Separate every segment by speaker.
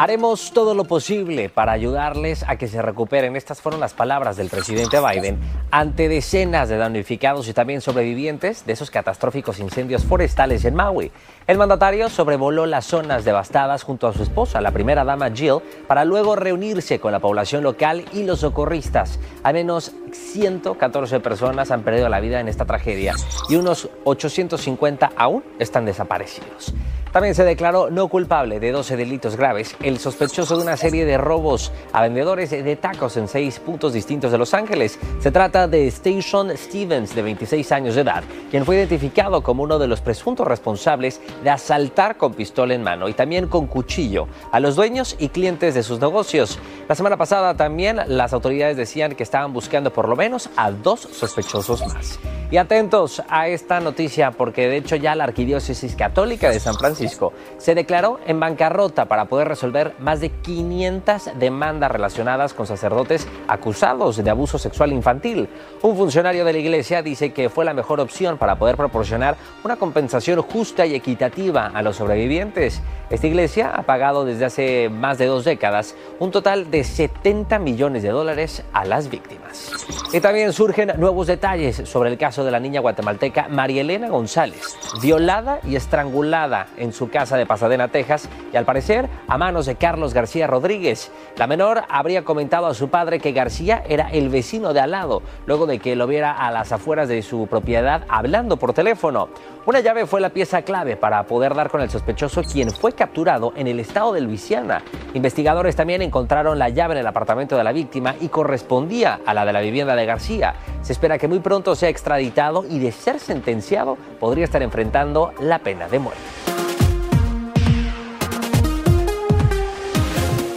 Speaker 1: Haremos todo lo posible para ayudarles a que se recuperen. Estas fueron las palabras del presidente Biden ante decenas de damnificados y también sobrevivientes de esos catastróficos incendios forestales en Maui. El mandatario sobrevoló las zonas devastadas junto a su esposa, la primera dama Jill, para luego reunirse con la población local y los socorristas. Al menos 114 personas han perdido la vida en esta tragedia y unos 850 aún están desaparecidos. También se declaró no culpable de 12 delitos graves el sospechoso de una serie de robos a vendedores de tacos en seis puntos distintos de Los Ángeles. Se trata de Station Stevens, de 26 años de edad, quien fue identificado como uno de los presuntos responsables de asaltar con pistola en mano y también con cuchillo a los dueños y clientes de sus negocios. La semana pasada también las autoridades decían que estaban buscando por lo menos a dos sospechosos más. Y atentos a esta noticia porque de hecho ya la Arquidiócesis Católica de San Francisco se declaró en bancarrota para poder resolver más de 500 demandas relacionadas con sacerdotes acusados de abuso sexual infantil. Un funcionario de la iglesia dice que fue la mejor opción para poder proporcionar una compensación justa y equitativa a los sobrevivientes. Esta iglesia ha pagado desde hace más de dos décadas un total de 70 millones de dólares a las víctimas. Y también surgen nuevos detalles sobre el caso de la niña guatemalteca María Elena González, violada y estrangulada en su casa de Pasadena, Texas, y al parecer a manos de Carlos García Rodríguez. La menor habría comentado a su padre que García era el vecino de al lado, luego de que lo viera a las afueras de su propiedad hablando por teléfono. Una llave fue la pieza clave para poder dar con el sospechoso quien fue capturado en el estado de Luisiana. Investigadores también encontraron la llave en el apartamento de la víctima y correspondía a la de la vivienda de García. Se espera que muy pronto sea extraditado y de ser sentenciado podría estar enfrentando la pena de muerte.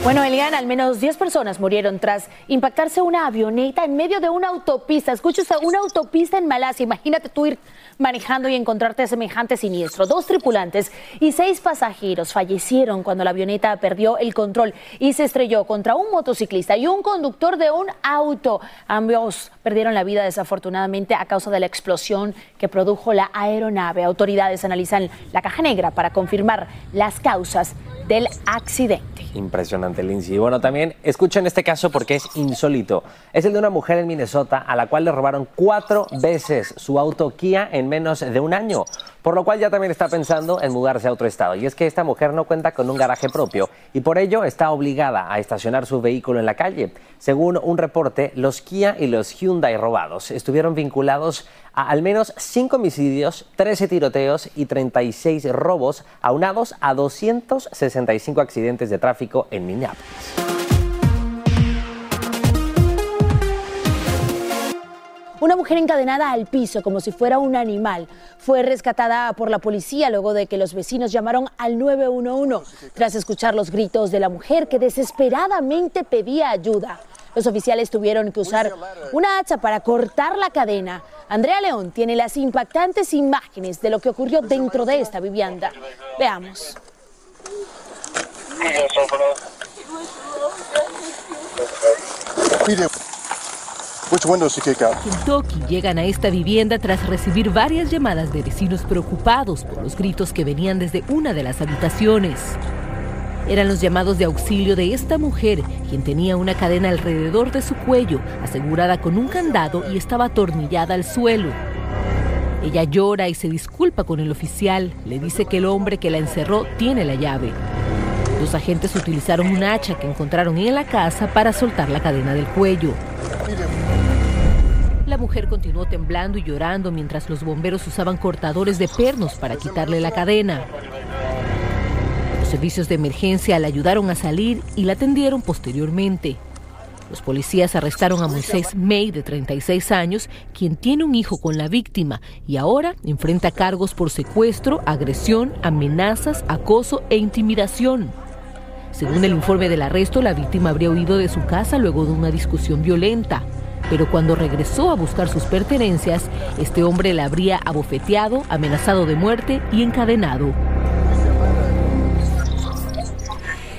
Speaker 2: Bueno, Elian, al menos 10 personas murieron tras impactarse una avioneta en medio de una autopista. Escucha, una autopista en Malasia. Imagínate tú ir manejando y encontrarte semejante siniestro. Dos tripulantes y seis pasajeros fallecieron cuando la avioneta perdió el control y se estrelló contra un motociclista y un conductor de un auto. Ambos perdieron la vida desafortunadamente a causa de la explosión que produjo la aeronave. Autoridades analizan la caja negra para confirmar las causas del accidente.
Speaker 1: Impresionante, Lindsay. Bueno, también escuchen este caso porque es insólito. Es el de una mujer en Minnesota a la cual le robaron cuatro veces su auto Kia en menos de un año, por lo cual ya también está pensando en mudarse a otro estado. Y es que esta mujer no cuenta con un garaje propio y por ello está obligada a estacionar su vehículo en la calle. Según un reporte, los Kia y los Hyundai robados estuvieron vinculados a al menos 5 homicidios, 13 tiroteos y 36 robos, aunados a 265 accidentes de tráfico en Minneapolis.
Speaker 2: Una mujer encadenada al piso como si fuera un animal fue rescatada por la policía luego de que los vecinos llamaron al 911 tras escuchar los gritos de la mujer que desesperadamente pedía ayuda. Los oficiales tuvieron que usar una hacha para cortar la cadena. Andrea León tiene las impactantes imágenes de lo que ocurrió dentro de esta vivienda. Veamos.
Speaker 3: Kentucky llegan a esta vivienda tras recibir varias llamadas de vecinos preocupados por los gritos que venían desde una de las habitaciones. Eran los llamados de auxilio de esta mujer, quien tenía una cadena alrededor de su cuello, asegurada con un candado y estaba atornillada al suelo. Ella llora y se disculpa con el oficial. Le dice que el hombre que la encerró tiene la llave. Los agentes utilizaron un hacha que encontraron en la casa para soltar la cadena del cuello. Mujer continuó temblando y llorando mientras los bomberos usaban cortadores de pernos para quitarle la cadena. Los servicios de emergencia la ayudaron a salir y la atendieron posteriormente. Los policías arrestaron a Moisés May, de 36 años, quien tiene un hijo con la víctima y ahora enfrenta cargos por secuestro, agresión, amenazas, acoso e intimidación. Según el informe del arresto, la víctima habría huido de su casa luego de una discusión violenta pero cuando regresó a buscar sus pertenencias, este hombre la habría abofeteado, amenazado de muerte y encadenado.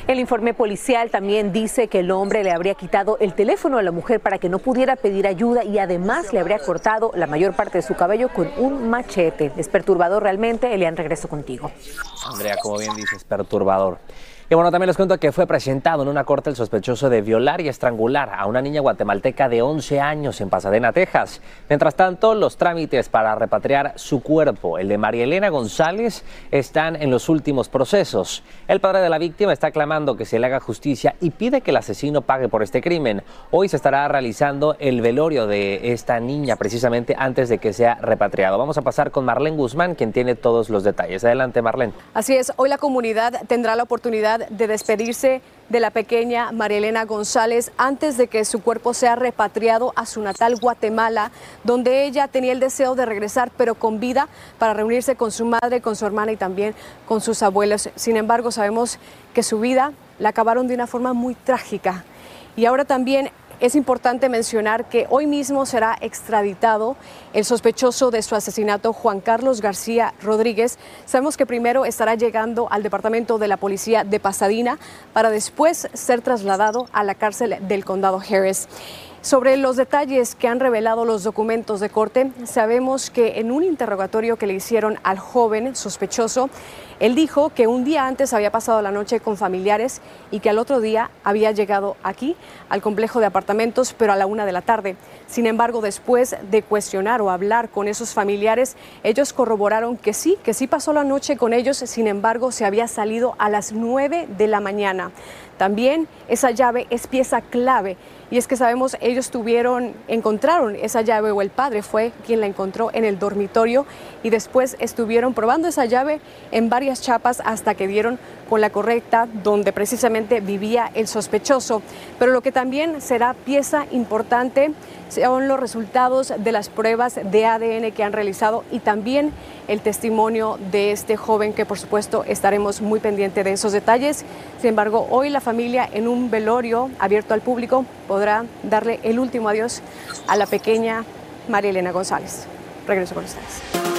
Speaker 4: El informe policial también dice que el hombre le habría quitado el teléfono a la mujer para que no pudiera pedir ayuda y además le habría cortado la mayor parte de su cabello con un machete. Es perturbador realmente. Elian, regreso contigo.
Speaker 1: Andrea, como bien dices, perturbador. Y bueno, también les cuento que fue presentado en una corte el sospechoso de violar y estrangular a una niña guatemalteca de 11 años en Pasadena, Texas. Mientras tanto, los trámites para repatriar su cuerpo, el de María Elena González, están en los últimos procesos. El padre de la víctima está clamando que se le haga justicia y pide que el asesino pague por este crimen. Hoy se estará realizando el velorio de esta niña precisamente antes de que sea repatriado. Vamos a pasar con Marlene Guzmán, quien tiene todos los detalles. Adelante, Marlene.
Speaker 5: Así es, hoy la comunidad tendrá la oportunidad de despedirse de la pequeña María Elena González antes de que su cuerpo sea repatriado a su natal Guatemala, donde ella tenía el deseo de regresar, pero con vida, para reunirse con su madre, con su hermana y también con sus abuelos. Sin embargo, sabemos que su vida la acabaron de una forma muy trágica. Y ahora también es importante mencionar que hoy mismo será extraditado el sospechoso de su asesinato, Juan Carlos García Rodríguez. Sabemos que primero estará llegando al Departamento de la Policía de Pasadena para después ser trasladado a la cárcel del condado Harris. Sobre los detalles que han revelado los documentos de corte, sabemos que en un interrogatorio que le hicieron al joven sospechoso, él dijo que un día antes había pasado la noche con familiares y que al otro día había llegado aquí, al complejo de apartamentos, pero a la una de la tarde. Sin embargo, después de cuestionar o hablar con esos familiares, ellos corroboraron que sí, que sí pasó la noche con ellos, sin embargo, se había salido a las nueve de la mañana. También esa llave es pieza clave y es que sabemos ellos tuvieron, encontraron esa llave o el padre fue quien la encontró en el dormitorio y después estuvieron probando esa llave en varias chapas hasta que dieron con la correcta donde precisamente vivía el sospechoso. Pero lo que también será pieza importante son los resultados de las pruebas de ADN que han realizado y también el testimonio de este joven que por supuesto estaremos muy pendientes de esos detalles. Sin embargo, hoy la familia en un velorio abierto al público podrá darle el último adiós a la pequeña María Elena González. Regreso con ustedes.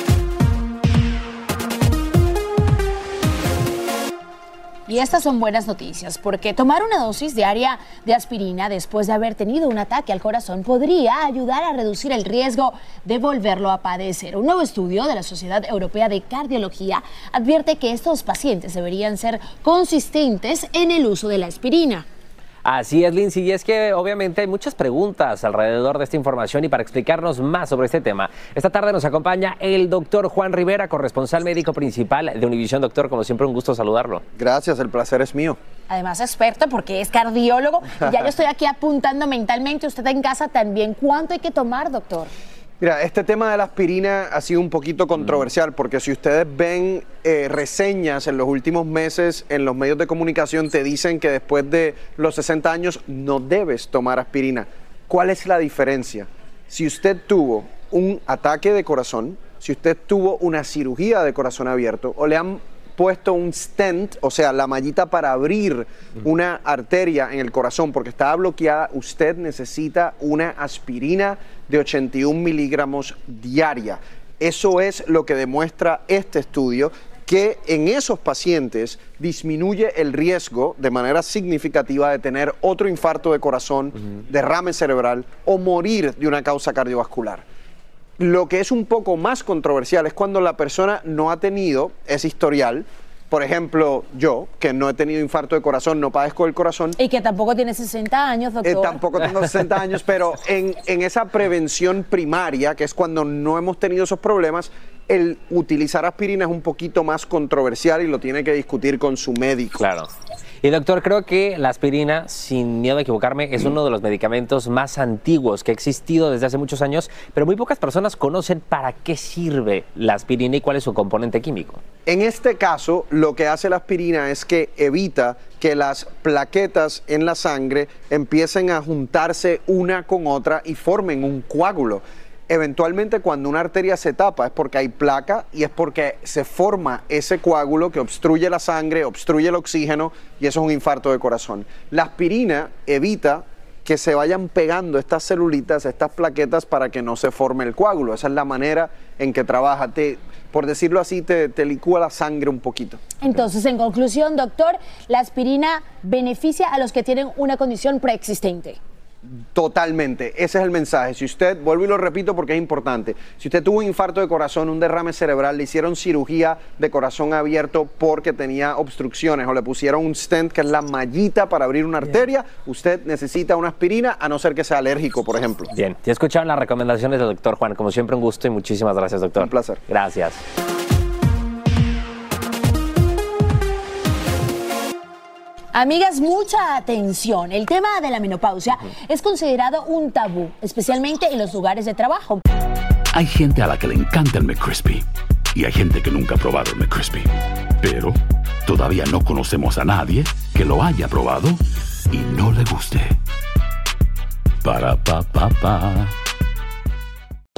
Speaker 2: Y estas son buenas noticias, porque tomar una dosis diaria de aspirina después de haber tenido un ataque al corazón podría ayudar a reducir el riesgo de volverlo a padecer. Un nuevo estudio de la Sociedad Europea de Cardiología advierte que estos pacientes deberían ser consistentes en el uso de la aspirina.
Speaker 1: Así es, Lindsay, y es que obviamente hay muchas preguntas alrededor de esta información y para explicarnos más sobre este tema, esta tarde nos acompaña el doctor Juan Rivera, corresponsal médico principal de Univisión. Doctor, como siempre, un gusto saludarlo.
Speaker 6: Gracias, el placer es mío.
Speaker 2: Además, experto porque es cardiólogo. ya yo estoy aquí apuntando mentalmente, usted en casa también. ¿Cuánto hay que tomar, doctor?
Speaker 6: Mira, este tema de la aspirina ha sido un poquito controversial porque si ustedes ven eh, reseñas en los últimos meses en los medios de comunicación te dicen que después de los 60 años no debes tomar aspirina. ¿Cuál es la diferencia? Si usted tuvo un ataque de corazón, si usted tuvo una cirugía de corazón abierto o le han puesto un stent, o sea, la mallita para abrir una arteria en el corazón porque estaba bloqueada, usted necesita una aspirina de 81 miligramos diaria. Eso es lo que demuestra este estudio que en esos pacientes disminuye el riesgo de manera significativa de tener otro infarto de corazón, derrame cerebral o morir de una causa cardiovascular. Lo que es un poco más controversial es cuando la persona no ha tenido ese historial. Por ejemplo, yo, que no he tenido infarto de corazón, no padezco del corazón,
Speaker 2: Y que tampoco tiene 60 años,
Speaker 6: eh,
Speaker 2: doctor.
Speaker 6: tampoco tengo 60 años, pero en, en esa prevención primaria, que es cuando no hemos tenido esos problemas, el utilizar aspirina es un poquito más controversial y lo tiene que discutir con su médico.
Speaker 1: Claro. Y doctor, creo que la aspirina, sin miedo a equivocarme, es uno de los medicamentos más antiguos que ha existido desde hace muchos años, pero muy pocas personas conocen para qué sirve la aspirina y cuál es su componente químico.
Speaker 6: En este caso, lo que hace la aspirina es que evita que las plaquetas en la sangre empiecen a juntarse una con otra y formen un coágulo. Eventualmente cuando una arteria se tapa es porque hay placa y es porque se forma ese coágulo que obstruye la sangre, obstruye el oxígeno y eso es un infarto de corazón. La aspirina evita que se vayan pegando estas celulitas, estas plaquetas para que no se forme el coágulo. Esa es la manera en que trabaja. Te, por decirlo así, te, te licúa la sangre un poquito.
Speaker 2: Entonces, en conclusión, doctor, la aspirina beneficia a los que tienen una condición preexistente.
Speaker 6: Totalmente, ese es el mensaje. Si usted, vuelvo y lo repito porque es importante, si usted tuvo un infarto de corazón, un derrame cerebral, le hicieron cirugía de corazón abierto porque tenía obstrucciones o le pusieron un stent que es la mallita para abrir una arteria, usted necesita una aspirina a no ser que sea alérgico, por ejemplo.
Speaker 1: Bien, ya escucharon las recomendaciones del doctor Juan. Como siempre, un gusto y muchísimas gracias, doctor.
Speaker 6: Un placer.
Speaker 1: Gracias.
Speaker 2: Amigas, mucha atención. El tema de la menopausia es considerado un tabú, especialmente en los lugares de trabajo.
Speaker 7: Hay gente a la que le encanta el McCrispy y hay gente que nunca ha probado el McCrispy. Pero todavía no conocemos a nadie que lo haya probado y no le guste. Para pa pa pa.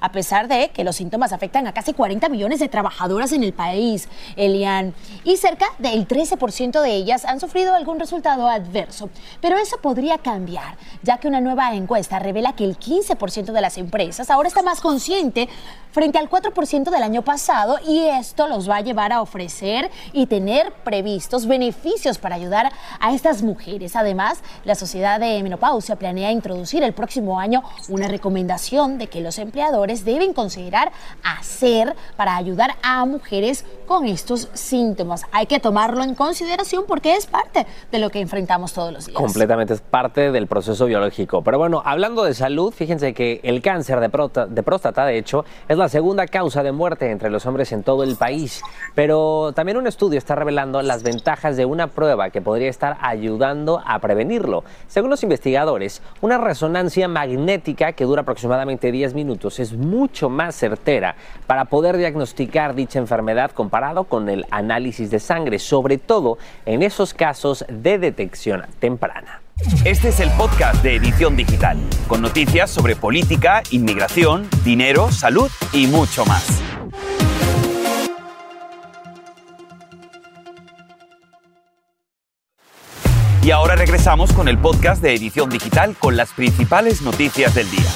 Speaker 2: A pesar de que los síntomas afectan a casi 40 millones de trabajadoras en el país, Elian, y cerca del 13% de ellas han sufrido algún resultado adverso. Pero eso podría cambiar, ya que una nueva encuesta revela que el 15% de las empresas ahora está más consciente frente al 4% del año pasado y esto los va a llevar a ofrecer y tener previstos beneficios para ayudar a estas mujeres. Además, la Sociedad de Menopausia planea introducir el próximo año una recomendación de que los empleadores deben considerar hacer para ayudar a mujeres con estos síntomas. Hay que tomarlo en consideración porque es parte de lo que enfrentamos todos los días.
Speaker 1: Completamente es parte del proceso biológico. Pero bueno, hablando de salud, fíjense que el cáncer de, de próstata, de hecho, es la segunda causa de muerte entre los hombres en todo el país. Pero también un estudio está revelando las ventajas de una prueba que podría estar ayudando a prevenirlo. Según los investigadores, una resonancia magnética que dura aproximadamente 10 minutos es mucho más certera para poder diagnosticar dicha enfermedad comparado con el análisis de sangre, sobre todo en esos casos de detección temprana.
Speaker 8: Este es el podcast de Edición Digital, con noticias sobre política, inmigración, dinero, salud y mucho más. Y ahora regresamos con el podcast de Edición Digital con las principales noticias del día.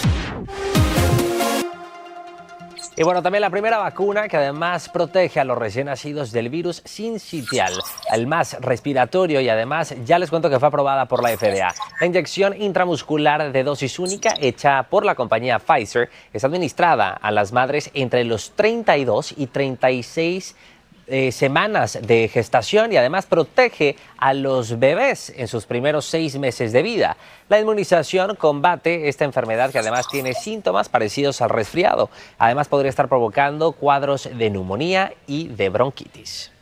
Speaker 1: Y bueno, también la primera vacuna que además protege a los recién nacidos del virus sincitial, el más respiratorio y además ya les cuento que fue aprobada por la FDA. La inyección intramuscular de dosis única hecha por la compañía Pfizer es administrada a las madres entre los 32 y 36 eh, semanas de gestación y además protege a los bebés en sus primeros seis meses de vida. La inmunización combate esta enfermedad que además tiene síntomas parecidos al resfriado. Además podría estar provocando cuadros de neumonía y de bronquitis.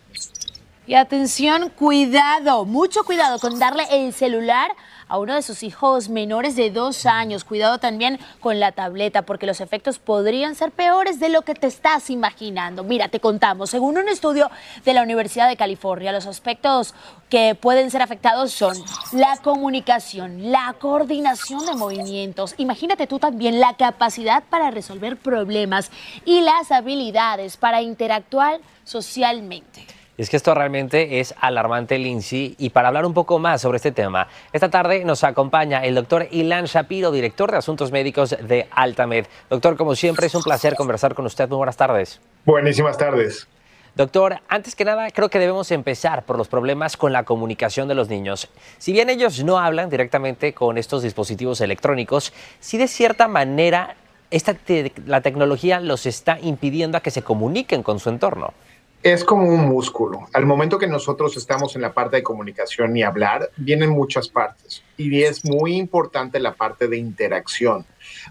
Speaker 2: Y atención, cuidado, mucho cuidado con darle el celular a uno de sus hijos menores de dos años. Cuidado también con la tableta, porque los efectos podrían ser peores de lo que te estás imaginando. Mira, te contamos, según un estudio de la Universidad de California, los aspectos que pueden ser afectados son la comunicación, la coordinación de movimientos. Imagínate tú también la capacidad para resolver problemas y las habilidades para interactuar socialmente.
Speaker 1: Es que esto realmente es alarmante, Lindsay. Y para hablar un poco más sobre este tema, esta tarde nos acompaña el doctor Ilan Shapiro, director de Asuntos Médicos de Altamed. Doctor, como siempre, es un placer conversar con usted. Muy buenas tardes.
Speaker 9: Buenísimas tardes.
Speaker 1: Doctor, antes que nada, creo que debemos empezar por los problemas con la comunicación de los niños. Si bien ellos no hablan directamente con estos dispositivos electrónicos, sí de cierta manera esta la tecnología los está impidiendo a que se comuniquen con su entorno
Speaker 9: es como un músculo. Al momento que nosotros estamos en la parte de comunicación y hablar, vienen muchas partes. Y es muy importante la parte de interacción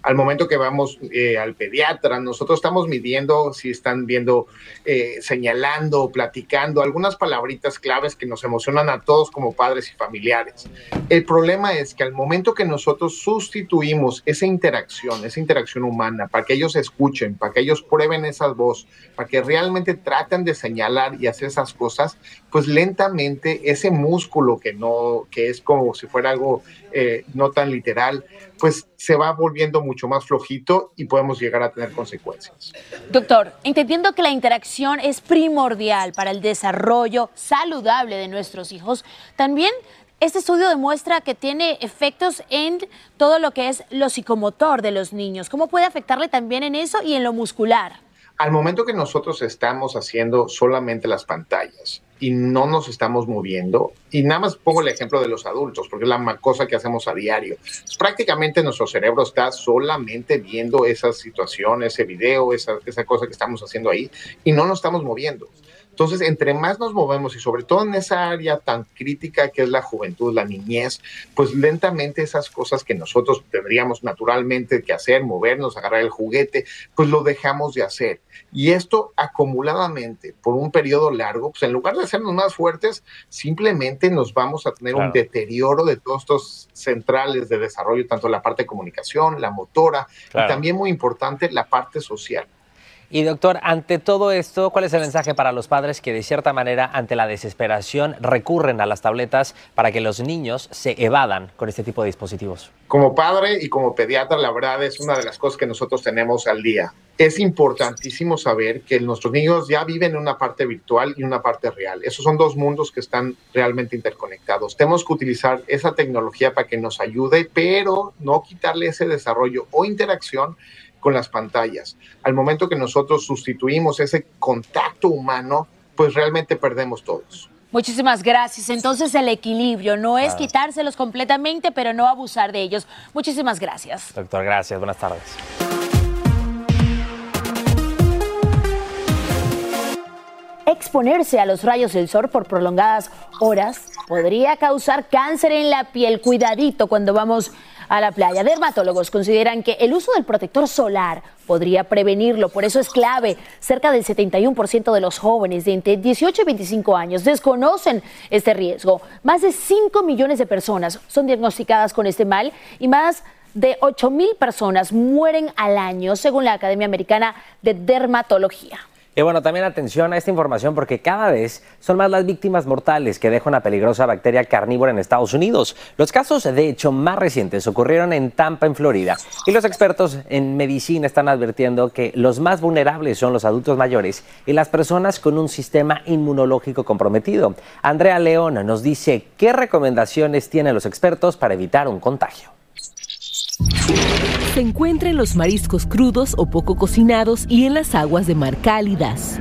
Speaker 9: al momento que vamos eh, al pediatra, nosotros estamos midiendo si están viendo, eh, señalando, platicando, algunas palabritas claves que nos emocionan a todos como padres y familiares. El problema es que al momento que nosotros sustituimos esa interacción, esa interacción humana, para que ellos escuchen, para que ellos prueben esa voz, para que realmente traten de señalar y hacer esas cosas, pues lentamente ese músculo que no, que es como si fuera algo eh, no tan literal, pues se va volviendo mucho más flojito y podemos llegar a tener consecuencias.
Speaker 2: Doctor, entendiendo que la interacción es primordial para el desarrollo saludable de nuestros hijos, también este estudio demuestra que tiene efectos en todo lo que es lo psicomotor de los niños. ¿Cómo puede afectarle también en eso y en lo muscular?
Speaker 9: Al momento que nosotros estamos haciendo solamente las pantallas, y no nos estamos moviendo. Y nada más pongo el ejemplo de los adultos, porque es la cosa que hacemos a diario. Prácticamente nuestro cerebro está solamente viendo esa situación, ese video, esa, esa cosa que estamos haciendo ahí, y no nos estamos moviendo. Entonces, entre más nos movemos y sobre todo en esa área tan crítica que es la juventud, la niñez, pues lentamente esas cosas que nosotros tendríamos naturalmente que hacer, movernos, agarrar el juguete, pues lo dejamos de hacer. Y esto acumuladamente por un periodo largo, pues en lugar de hacernos más fuertes, simplemente nos vamos a tener un deterioro de todos estos centrales de desarrollo, tanto la parte de comunicación, la motora, y también muy importante la parte social.
Speaker 1: Y doctor, ante todo esto, ¿cuál es el mensaje para los padres que de cierta manera, ante la desesperación, recurren a las tabletas para que los niños se evadan con este tipo de dispositivos?
Speaker 9: Como padre y como pediatra, la verdad es una de las cosas que nosotros tenemos al día. Es importantísimo saber que nuestros niños ya viven en una parte virtual y una parte real. Esos son dos mundos que están realmente interconectados. Tenemos que utilizar esa tecnología para que nos ayude, pero no quitarle ese desarrollo o interacción con las pantallas. Al momento que nosotros sustituimos ese contacto humano, pues realmente perdemos todos.
Speaker 2: Muchísimas gracias. Entonces el equilibrio no es quitárselos completamente, pero no abusar de ellos. Muchísimas gracias.
Speaker 1: Doctor, gracias. Buenas tardes.
Speaker 2: Exponerse a los rayos del sol por prolongadas horas podría causar cáncer en la piel. Cuidadito cuando vamos a la playa. Dermatólogos consideran que el uso del protector solar podría prevenirlo, por eso es clave. Cerca del 71% de los jóvenes de entre 18 y 25 años desconocen este riesgo. Más de 5 millones de personas son diagnosticadas con este mal y más de 8 mil personas mueren al año, según la Academia Americana de Dermatología.
Speaker 1: Y bueno, también atención a esta información porque cada vez son más las víctimas mortales que deja una peligrosa bacteria carnívora en Estados Unidos. Los casos, de hecho, más recientes ocurrieron en Tampa, en Florida. Y los expertos en medicina están advirtiendo que los más vulnerables son los adultos mayores y las personas con un sistema inmunológico comprometido. Andrea León nos dice qué recomendaciones tienen los expertos para evitar un contagio.
Speaker 3: Se encuentra en los mariscos crudos o poco cocinados y en las aguas de mar cálidas.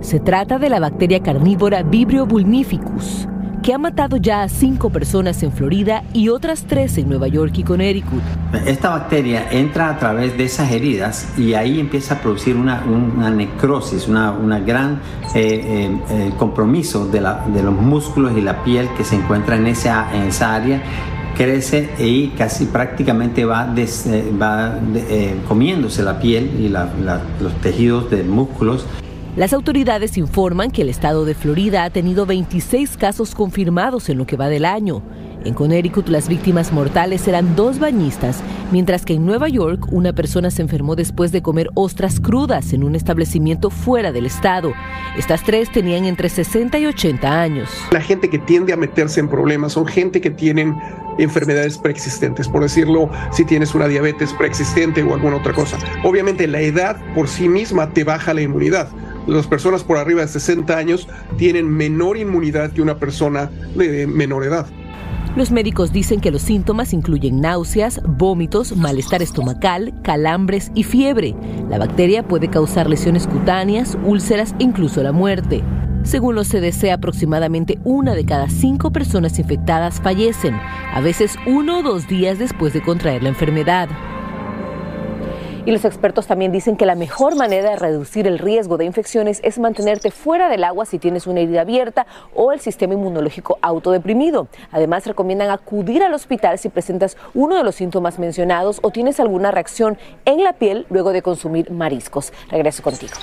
Speaker 3: Se trata de la bacteria carnívora Vibrio vulnificus, que ha matado ya a cinco personas en Florida y otras tres en Nueva York y Connecticut.
Speaker 10: Esta bacteria entra a través de esas heridas y ahí empieza a producir una, necrosis, una, una gran eh, eh, eh, compromiso de, los músculos y la piel que se encuentra en esa área crece y casi prácticamente va, des, va de, comiéndose la piel y la, la, los tejidos de músculos
Speaker 3: las autoridades informan que el estado de Florida ha tenido 26 casos confirmados en lo que va del año. En Connecticut las víctimas mortales eran dos bañistas, mientras que en Nueva York una persona se enfermó después de comer ostras crudas en un establecimiento fuera del estado. Estas tres tenían entre 60 y 80 años.
Speaker 11: La gente que tiende a meterse en problemas son gente que tienen enfermedades preexistentes, por decirlo, si tienes una diabetes preexistente o alguna otra cosa. Obviamente la edad por sí misma te baja la inmunidad las personas por arriba de 60 años tienen menor inmunidad que una persona de menor edad.
Speaker 3: Los médicos dicen que los síntomas incluyen náuseas, vómitos, malestar estomacal, calambres y fiebre. La bacteria puede causar lesiones cutáneas, úlceras e incluso la muerte. Según los CDC, aproximadamente una de cada cinco personas infectadas fallecen, a veces uno o dos días después de contraer la enfermedad.
Speaker 4: Y los expertos también dicen que la mejor manera de reducir el riesgo de infecciones es mantenerte fuera del agua si tienes una herida abierta o el sistema inmunológico autodeprimido. Además, recomiendan acudir al hospital si presentas uno de los síntomas mencionados o tienes alguna reacción en la piel luego de consumir mariscos. Regreso contigo.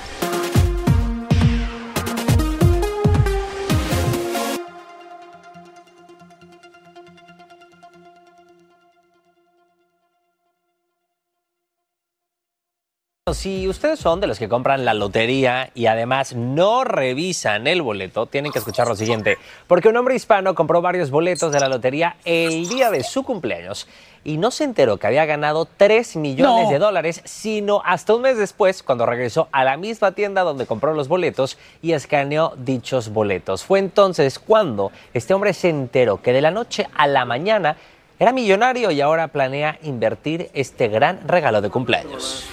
Speaker 1: Si ustedes son de los que compran la lotería y además no revisan el boleto, tienen que escuchar lo siguiente, porque un hombre hispano compró varios boletos de la lotería el día de su cumpleaños y no se enteró que había ganado 3 millones
Speaker 12: No.
Speaker 1: de dólares, sino hasta un mes después, cuando regresó a la misma tienda donde compró los boletos y escaneó dichos boletos. Fue entonces cuando este hombre se enteró que de la noche a la mañana era millonario y ahora planea invertir este gran regalo de cumpleaños.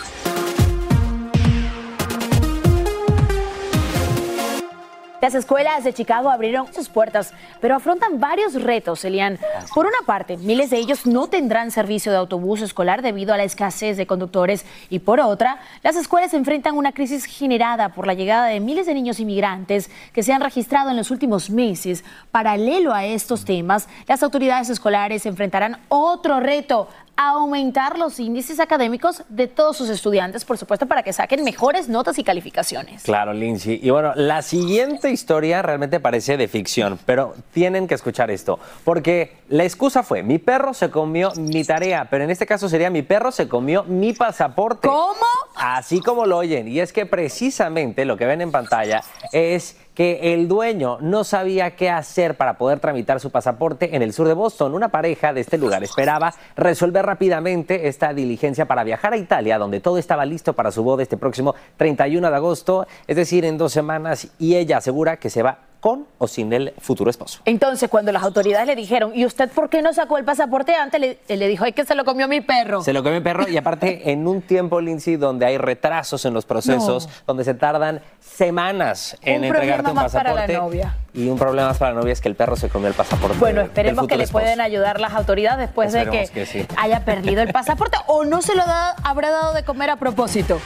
Speaker 2: Las escuelas de Chicago abrieron sus puertas, pero afrontan varios retos, Elian. Por una parte, miles de ellos no tendrán servicio de autobús escolar debido a la escasez de conductores y por otra, las escuelas enfrentan una crisis generada por la llegada de miles de niños inmigrantes que se han registrado en los últimos meses. Paralelo a estos temas, las autoridades escolares enfrentarán otro reto, aumentar los índices académicos de todos sus estudiantes, por supuesto, para que saquen mejores notas y calificaciones.
Speaker 1: Claro, Lindsay. Y bueno, la siguiente historia realmente parece de ficción, pero tienen que escuchar esto, porque la excusa fue, mi perro se comió mi tarea, pero en este caso sería mi perro se comió mi pasaporte.
Speaker 2: ¿Cómo?
Speaker 1: Así como lo oyen. Y es que precisamente lo que ven en pantalla es que el dueño no sabía qué hacer para poder tramitar su pasaporte en el sur de Boston. Una pareja de este lugar esperaba resolver rápidamente esta diligencia para viajar a Italia, donde todo estaba listo para su boda este próximo 31 de agosto, es decir, en dos semanas, y ella asegura que se va con o sin el futuro esposo.
Speaker 2: Entonces, cuando las autoridades le dijeron, ¿y usted por qué no sacó el pasaporte antes? Le, le dijo, es que se lo comió mi perro.
Speaker 1: Se lo comió el perro y aparte en un tiempo, Lindsay, donde hay retrasos en los procesos,
Speaker 2: No.
Speaker 1: donde se tardan semanas en
Speaker 2: Un
Speaker 1: entregarte un
Speaker 2: más para
Speaker 1: pasaporte.
Speaker 2: la novia.
Speaker 1: Y un problema más para la novia es que el perro se comió el pasaporte.
Speaker 2: Bueno,
Speaker 1: del
Speaker 2: esperemos que le
Speaker 1: esposo.
Speaker 2: pueden ayudar las autoridades después de
Speaker 1: que, sí.
Speaker 2: haya perdido el pasaporte o no se lo da- habrá dado de comer a propósito.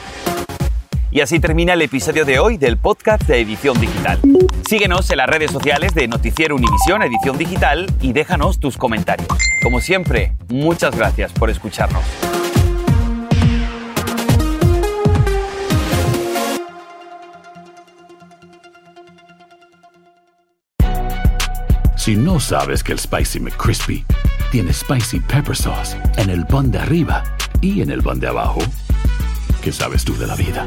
Speaker 8: Y así termina el episodio de hoy del podcast de Edición Digital. Síguenos en las redes sociales de Noticiero Univisión Edición Digital y déjanos tus comentarios. Como siempre, muchas gracias por escucharnos.
Speaker 7: Si no sabes que el Spicy McCrispy tiene Spicy Pepper Sauce en el pan de arriba y en el pan de abajo, ¿qué sabes tú de la vida?